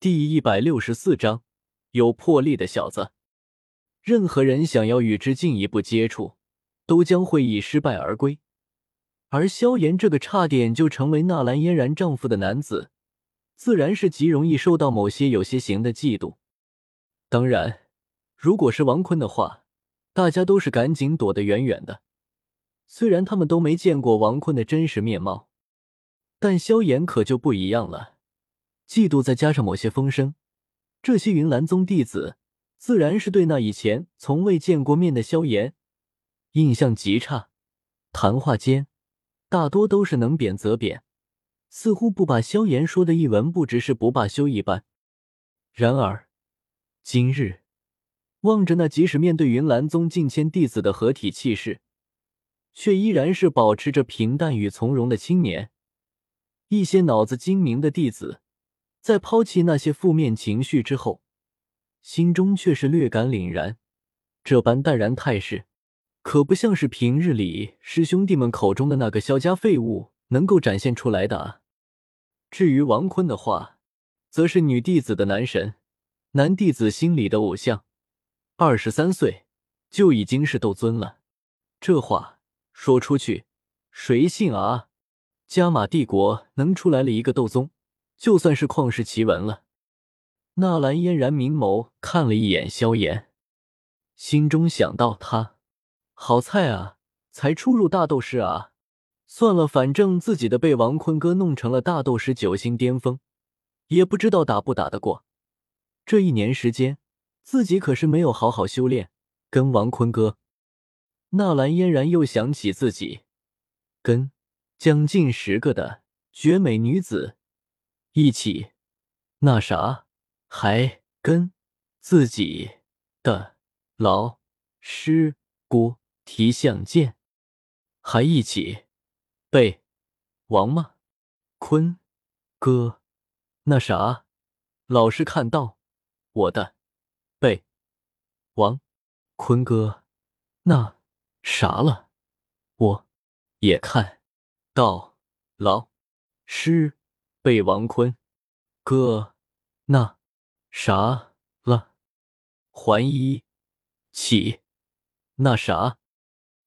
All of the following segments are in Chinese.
第一百六十四章，有魄力的小子。任何人想要与之进一步接触，都将会以失败而归。而萧炎这个差点就成为纳兰嫣然丈夫的男子，自然是极容易受到某些有些行的嫉妒。当然，如果是王坤的话，大家都是赶紧躲得远远的。虽然他们都没见过王坤的真实面貌，但萧炎可就不一样了。嫉妒再加上某些风声，这些云岚宗弟子自然是对那以前从未见过面的萧炎印象极差。谈话间，大多都是能贬则贬，似乎不把萧炎说的一文不值是不罢休一般。然而，今日望着那即使面对云岚宗近千弟子的合体气势，却依然是保持着平淡与从容的青年，一些脑子精明的弟子。在抛弃那些负面情绪之后，心中却是略感凛然。这般淡然态势，可不像是平日里师兄弟们口中的那个萧家废物能够展现出来的啊。至于王坤的话，则是女弟子的男神，男弟子心里的偶像。二十三岁就已经是斗尊了，这话说出去，谁信啊？加玛帝国能出来了一个斗宗？就算是旷世奇闻了。纳兰嫣然明眸看了一眼萧炎，心中想到：他好菜啊，才初入大斗师啊。算了，反正自己的被王坤哥弄成了大斗师九星巅峰，也不知道打不打得过。这一年时间，自己可是没有好好修炼。跟王坤哥，纳兰嫣然又想起自己跟将近十个的绝美女子。一起，那啥，还跟自己的老师姑提相见，还一起被王吗？坤哥，那啥，老师看到我的被王坤哥那啥了，我也看到老师。被王坤哥那啥了，还一起那啥，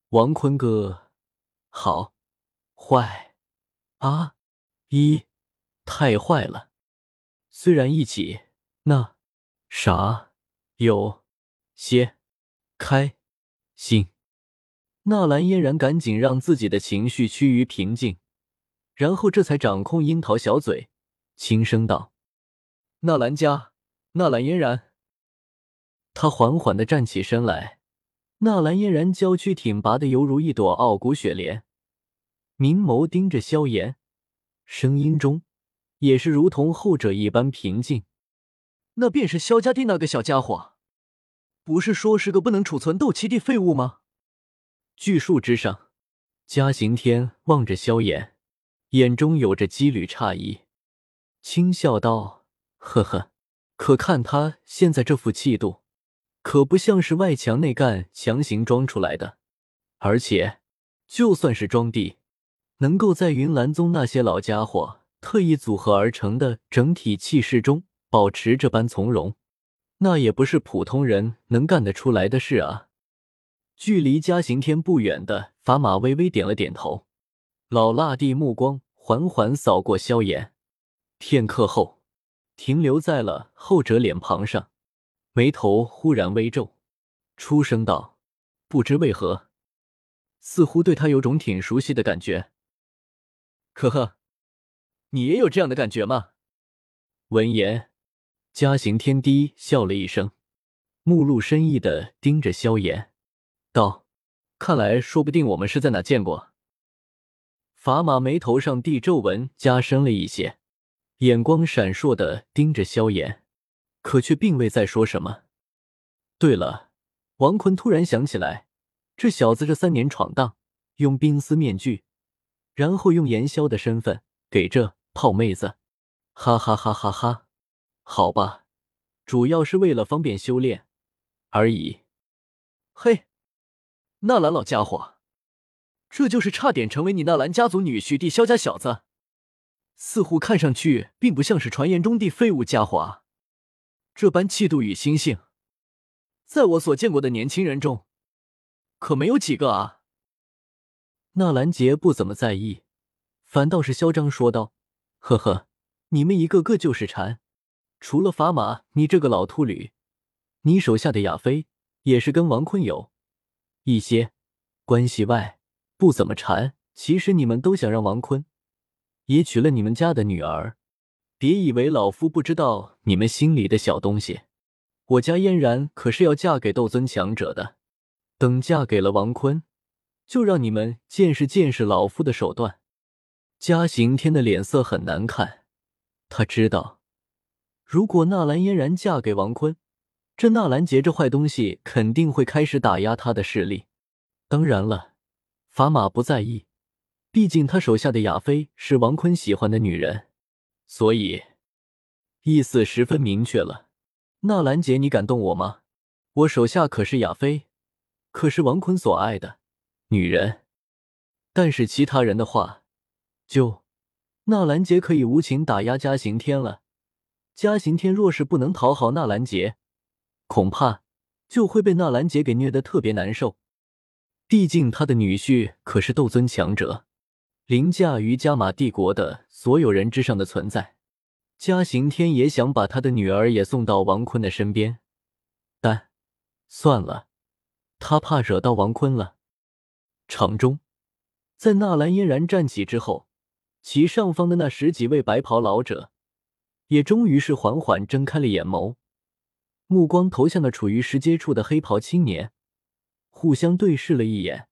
王坤哥好坏啊！一太坏了。虽然一起那啥有些开心，纳兰嫣然赶紧让自己的情绪趋于平静。然后这才掌控樱桃小嘴，轻声道：“纳兰家，纳兰嫣然。”他缓缓的站起身来，纳兰嫣然娇躯挺拔的犹如一朵傲骨雪莲，明眸盯着萧炎，声音中也是如同后者一般平静。那便是萧家弟那个小家伙，不是说是个不能储存斗气的废物吗？巨树之上，嘉行天望着萧炎。眼中有着几缕诧异，轻笑道：“呵呵，可看他现在这副气度，可不像是外强内干强行装出来的。而且，就算是装地，能够在云岚宗那些老家伙特意组合而成的整体气势中保持这般从容，那也不是普通人能干得出来的事啊。”距离嘉刑天不远的法马微微点了点头。老辣弟目光缓缓扫过萧炎，片刻后停留在了后者脸庞上，眉头忽然微皱，出声道：“不知为何，似乎对他有种挺熟悉的感觉。”呵呵，你也有这样的感觉吗？闻言，嘉行天低笑了一声，目露深意的盯着萧炎，道：“看来，说不定我们是在哪见过。”法马眉头上地皱纹加深了一些，眼光闪烁的盯着萧炎，可却并未再说什么。对了，王坤突然想起来，这小子这三年闯荡，用冰丝面具，然后用炎萧的身份给这泡妹子，哈哈哈哈哈！好吧，主要是为了方便修炼而已。嘿，纳兰老家伙。这就是差点成为你纳兰家族女婿的萧家小子，似乎看上去并不像是传言中的废物家伙啊！这般气度与心性，在我所见过的年轻人中，可没有几个啊。纳兰杰不怎么在意，反倒是嚣张说道：“呵呵，你们一个个就是馋。除了砝码，你这个老秃驴，你手下的亚妃也是跟王坤有一些关系外，不怎么馋。其实你们都想让王坤也娶了你们家的女儿。别以为老夫不知道你们心里的小东西。我家嫣然可是要嫁给斗尊强者的，等嫁给了王坤。”就让你们见识见识老夫的手段。嘉行天的脸色很难看，他知道，如果纳兰嫣然嫁给王坤，这纳兰杰这坏东西肯定会开始打压他的势力。当然了，法马不在意，毕竟他手下的亚妃是王坤喜欢的女人，所以意思十分明确了。纳兰杰，你敢动我吗？我手下可是亚妃，可是王坤所爱的。女人，但是其他人的话，就纳兰杰可以无情打压嘉行天了。嘉行天若是不能讨好纳兰杰，恐怕就会被纳兰杰给虐得特别难受。毕竟他的女婿可是斗尊强者，凌驾于加玛帝国的所有人之上的存在。嘉刑天也想把他的女儿也送到王坤的身边，但算了，他怕惹到王坤了。场中，在纳兰嫣然站起之后，其上方的那十几位白袍老者，也终于是缓缓睁开了眼眸，目光投向了处于石阶处的黑袍青年，互相对视了一眼，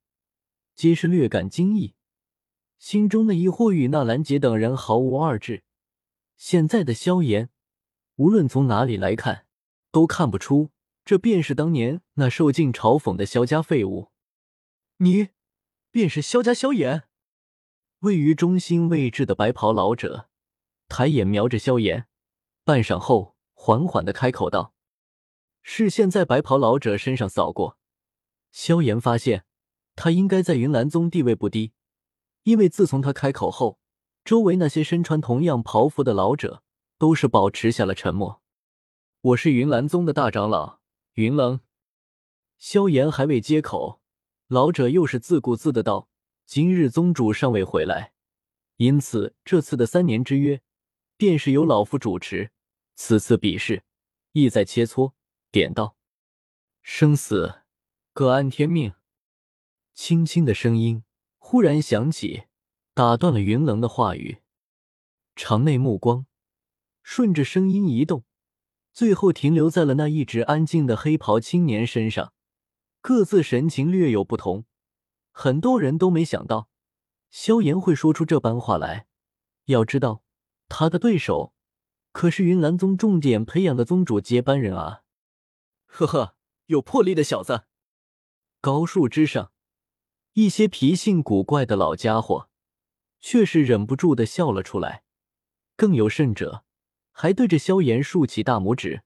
皆是略感惊异，心中的疑惑与纳兰杰等人毫无二致。现在的萧炎，无论从哪里来看，都看不出这便是当年那受尽嘲讽的萧家废物。你。便是萧家萧炎，位于中心位置的白袍老者抬眼瞄着萧炎，半晌后缓缓的开口道：“视线在白袍老者身上扫过，萧炎发现他应该在云岚宗地位不低，因为自从他开口后，周围那些身穿同样袍服的老者都是保持下了沉默。我是云岚宗的大长老云冷。”萧炎还未接口。老者又是自顾自的道：“今日宗主尚未回来，因此这次的三年之约，便是由老夫主持。此次比试，意在切磋。”点道：“生死各安天命。”轻轻的声音忽然响起，打断了云棱的话语。场内目光顺着声音移动，最后停留在了那一直安静的黑袍青年身上。各自神情略有不同，很多人都没想到萧炎会说出这般话来。要知道，他的对手可是云岚宗重点培养的宗主接班人啊！呵呵，有魄力的小子。高树枝上，一些脾性古怪的老家伙却是忍不住的笑了出来，更有甚者，还对着萧炎竖起大拇指。